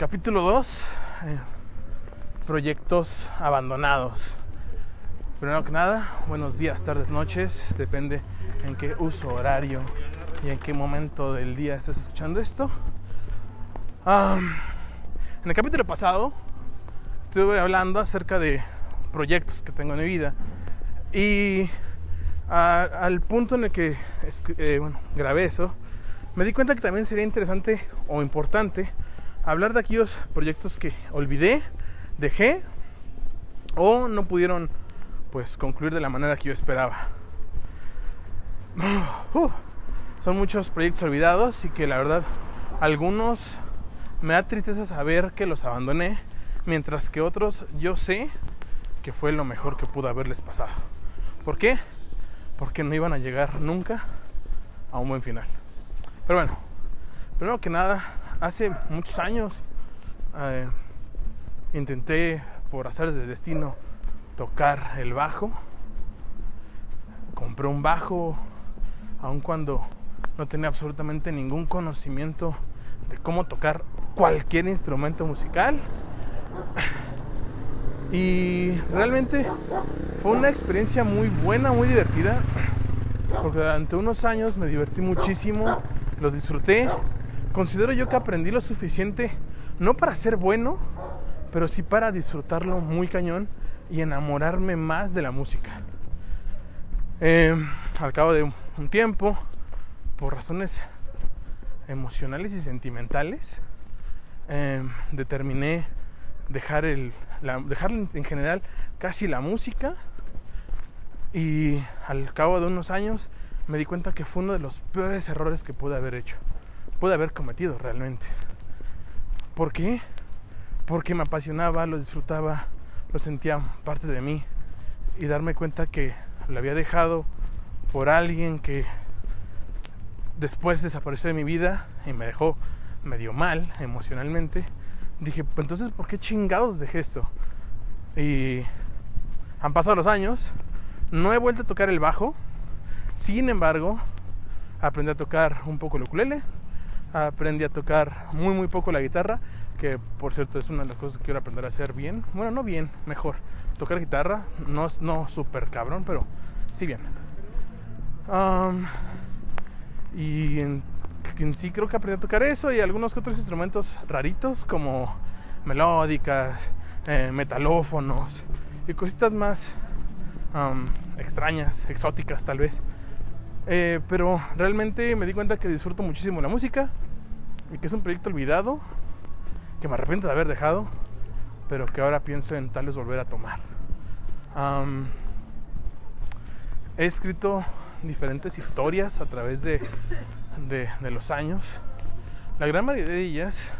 Capítulo 2. proyectos abandonados. Primero que nada, buenos días, tardes, noches. Depende en qué uso horario y en qué momento del día estés escuchando esto. en el capítulo pasado estuve hablando acerca de proyectos que tengo en mi vida y al punto en el que eh, grabé eso, me di cuenta que también sería interesante o importante hablar de aquellos proyectos que olvidé, dejé o no pudieron pues concluir de la manera que yo esperaba. son muchos proyectos olvidados y que la verdad algunos me da tristeza saber que los abandoné, mientras que otros yo sé que fue lo mejor que pudo haberles pasado. ¿Por qué? Porque no iban a llegar nunca a un buen final. Pero bueno, primero que nada, hace muchos años eh, intenté por hacer de destino tocar el bajo. Compré un bajo, aun cuando no tenía absolutamente ningún conocimiento de cómo tocar cualquier instrumento musical. Y realmente fue una experiencia muy buena, muy divertida, porque durante unos años me divertí muchísimo, lo disfruté. Considero yo que aprendí lo suficiente, no para ser bueno, pero sí para disfrutarlo muy cañón y enamorarme más de la música. Em, al cabo de un tiempo, por razones emocionales y sentimentales, em, determiné dejar, el, dejar en general casi la música y al cabo de unos años me di cuenta que fue uno de los peores errores que pude haber hecho, pude haber cometido realmente. ¿Por qué? Porque me apasionaba, lo disfrutaba, lo sentía parte de mí y darme cuenta que lo había dejado por alguien que después desapareció de mi vida y me dejó medio mal emocionalmente, dije, pues entonces, ¿por qué chingados dejé esto? Y han pasado los años, no he vuelto a tocar el bajo, sin embargo, aprendí a tocar un poco el ukulele, aprendí a tocar muy muy poco la guitarra que por cierto es una de las cosas que quiero aprender a hacer bien. Bueno, no bien, mejor. Tocar guitarra, no, no súper cabrón, pero sí bien. y en, sí creo que aprendí a tocar eso y algunos otros instrumentos raritos como melódicas, eh, metalófonos y cositas más extrañas, exóticas tal vez. Eh, pero realmente me di cuenta que disfruto muchísimo la música y que es un proyecto olvidado que me arrepiento de haber dejado, pero que ahora pienso en tal vez volver a tomar. he escrito diferentes historias a través de, de, los años. La gran mayoría de ellas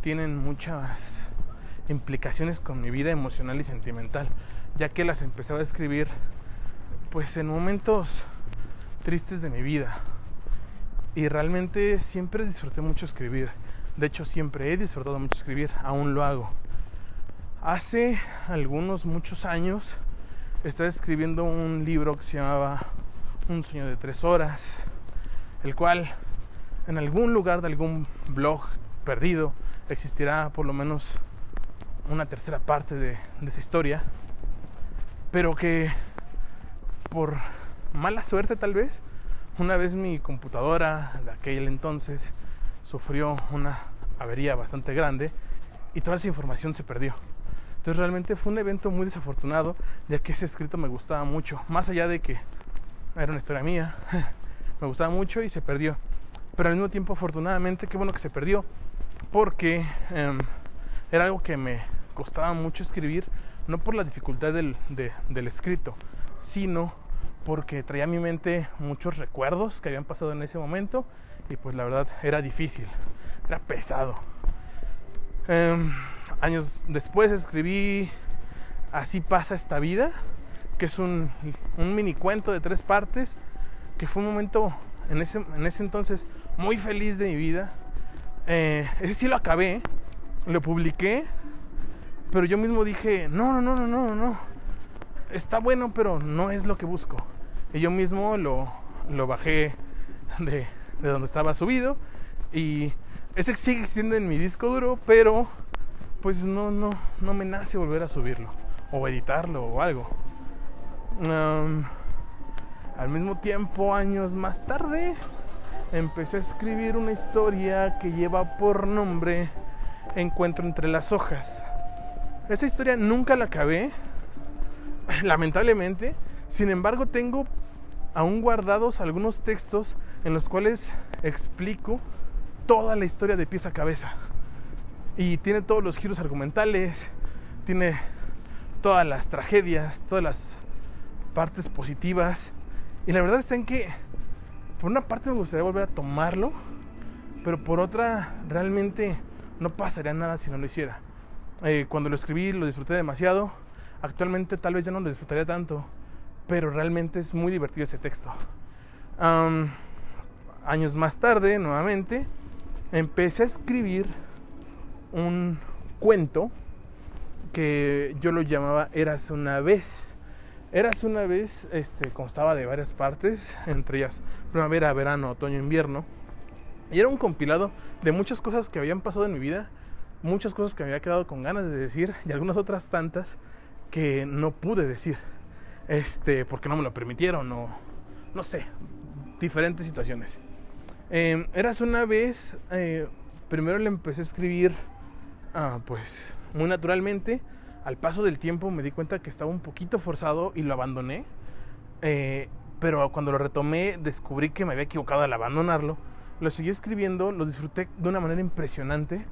tienen muchas implicaciones con mi vida emocional y sentimental, ya que las empecé a escribir pues en momentos tristes de mi vida. Y realmente siempre disfruté mucho escribir. De hecho, siempre he disfrutado mucho escribir, aún lo hago. Hace algunos, muchos años, estaba escribiendo un libro que se llamaba Un sueño de tres horas, el cual en algún lugar de algún blog perdido existirá por lo menos una tercera parte de, esa historia, pero que por mala suerte tal vez, una vez mi computadora de aquel entonces sufrió una avería bastante grande y toda esa información se perdió. Entonces realmente fue un evento muy desafortunado, ya que ese escrito me gustaba mucho, más allá de que era una historia mía, me gustaba mucho y se perdió. Pero al mismo tiempo, afortunadamente, qué bueno que se perdió, porque em, era algo que me costaba mucho escribir, no por la dificultad del, del escrito, sino porque traía a mi mente muchos recuerdos que habían pasado en ese momento y pues la verdad era difícil, era pesado. Em, años después escribí Así pasa esta vida, que es un, un, mini cuento de tres partes, que fue un momento en ese, en ese entonces muy feliz de mi vida. Eh, ese sí lo acabé, lo publiqué, pero yo mismo dije, no, no, no, no, no, no, está bueno, pero no es lo que busco. Y yo mismo lo, lo bajé de, de donde estaba subido y ese sigue existiendo en mi disco duro, pero pues no, no, no me nace volver a subirlo o editarlo o algo. al mismo tiempo, años más tarde, empecé a escribir una historia que lleva por nombre Encuentro entre las hojas. Esa historia nunca la acabé, lamentablemente. Sin embargo, tengo aún guardados algunos textos en los cuales explico toda la historia de pieza a cabeza. Y tiene todos los giros argumentales, tiene todas las tragedias, todas las partes positivas. Y la verdad está en que, por una parte me gustaría volver a tomarlo, pero por otra, realmente no pasaría nada si no lo hiciera. Eh, cuando lo escribí lo disfruté demasiado. Actualmente tal vez ya no lo disfrutaría tanto, pero realmente es muy divertido ese texto. años más tarde, nuevamente, empecé a escribir un cuento que yo lo llamaba Eras una vez. Eras una vez este, constaba de varias partes, entre ellas primavera, verano, otoño, invierno. Y era un compilado de muchas cosas que habían pasado en mi vida, muchas cosas que me había quedado con ganas de decir y algunas otras tantas que no pude decir. Este, porque no me lo permitieron o no sé, diferentes situaciones. Em, eras una vez, eh, primero le empecé a escribir, ah, pues muy naturalmente. Al paso del tiempo me di cuenta que estaba un poquito forzado y lo abandoné. Eh, pero cuando lo retomé descubrí que me había equivocado al abandonarlo. Lo seguí escribiendo, lo disfruté de una manera impresionante.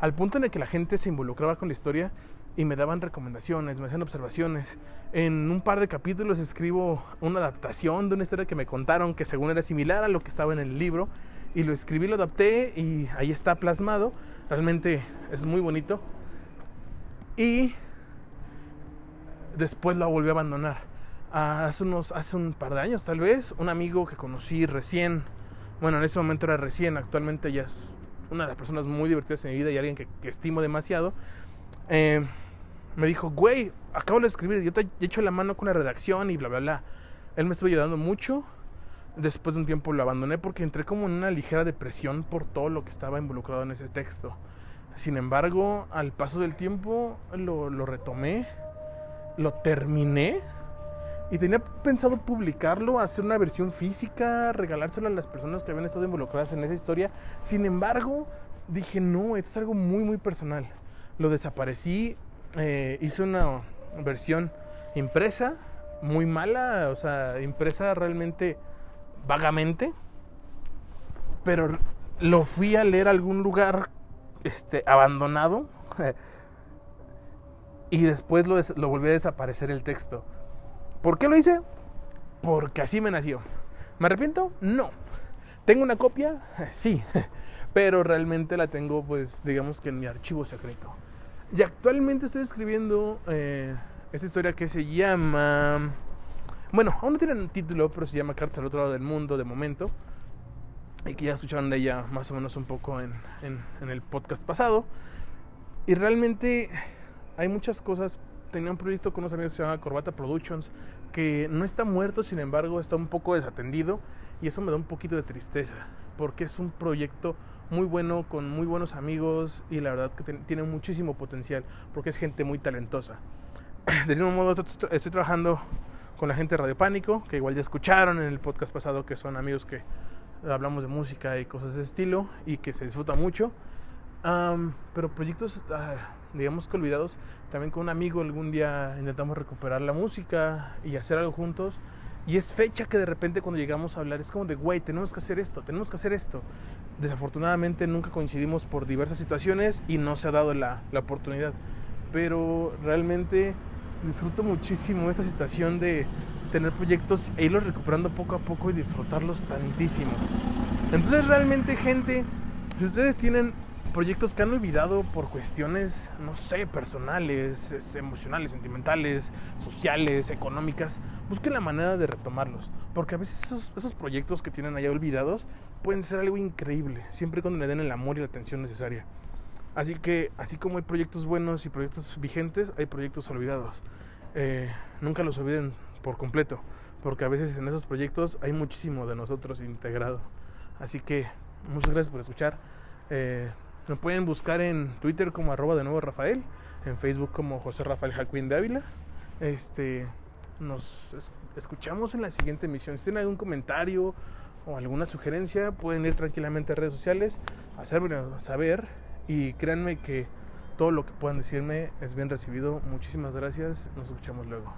Al punto en el que la gente se involucraba con la historia y me daban recomendaciones, me hacían observaciones. En un par de capítulos escribo una adaptación de una historia que me contaron que según era similar a lo que estaba en el libro y lo escribí, lo adapté y ahí está plasmado. Realmente es muy bonito. Y después lo volví a abandonar. Hace, unos, hace un par de años tal vez, un amigo que conocí recién, bueno, en ese momento era recién, actualmente ya es una de las personas muy divertidas en mi vida y alguien que, estimo demasiado, eh, me dijo, güey, acabo de escribir, yo te he hecho la mano con la redacción y bla, bla, bla. Él me estuvo ayudando mucho. Después de un tiempo lo abandoné porque entré como en una ligera depresión por todo lo que estaba involucrado en ese texto. Sin embargo, al paso del tiempo lo, lo retomé, lo terminé y tenía pensado publicarlo, hacer una versión física, regalárselo a las personas que habían estado involucradas en esa historia. Sin embargo, dije, no, esto es algo muy, muy personal. Lo desaparecí, eh, hice una versión impresa, muy mala, o sea, impresa realmente vagamente, pero lo fui a leer a algún lugar este, abandonado y después lo, lo volví a desaparecer el texto. ¿Por qué lo hice? Porque así me nació. ¿Me arrepiento? No. ¿Tengo una copia? Sí. Pero realmente la tengo, pues, digamos que en mi archivo secreto. Y actualmente estoy escribiendo eh, esta historia que se llama... Bueno, aún no tiene título, pero se llama Cartas al otro lado del mundo de momento. Y que ya escucharon de ella más o menos un poco en, en el podcast pasado. Y realmente hay muchas cosas. Tenía un proyecto con unos amigos que se llama Corbata Productions, que no está muerto, sin embargo está un poco desatendido. Y eso me da un poquito de tristeza, porque es un proyecto muy bueno, con muy buenos amigos y la verdad que tiene muchísimo potencial porque es gente muy talentosa. De mismo modo estoy trabajando con la gente de Radio Pánico, que igual ya escucharon en el podcast pasado que son amigos que hablamos de música y cosas de estilo y que se disfruta mucho. pero proyectos, ah, digamos que olvidados, también con un amigo algún día intentamos recuperar la música y hacer algo juntos y es fecha que de repente cuando llegamos a hablar es como de, güey, tenemos que hacer esto, tenemos que hacer esto. Desafortunadamente nunca coincidimos por diversas situaciones y no se ha dado la, la oportunidad. Pero realmente disfruto muchísimo esta situación de tener proyectos e irlos recuperando poco a poco y disfrutarlos tantísimo. Entonces realmente gente, si ustedes tienen proyectos que han olvidado por cuestiones, no sé, personales, emocionales, sentimentales, sociales, económicas, busquen la manera de retomarlos. Porque a veces esos, esos proyectos que tienen allá olvidados pueden ser algo increíble, siempre cuando le den el amor y la atención necesaria. Así que, así como hay proyectos buenos y proyectos vigentes, hay proyectos olvidados. Eh, nunca los olviden por completo, porque a veces en esos proyectos hay muchísimo de nosotros integrado. Así que, muchas gracias por escuchar. Eh, me pueden buscar en Twitter como arroba de nuevo Rafael, en Facebook como José Rafael Jacuín de Ávila. Este, nos escuchamos en la siguiente emisión. Si tienen algún comentario o alguna sugerencia, pueden ir tranquilamente a redes sociales, hacérmelo saber y créanme que todo lo que puedan decirme es bien recibido. Muchísimas gracias, nos escuchamos luego.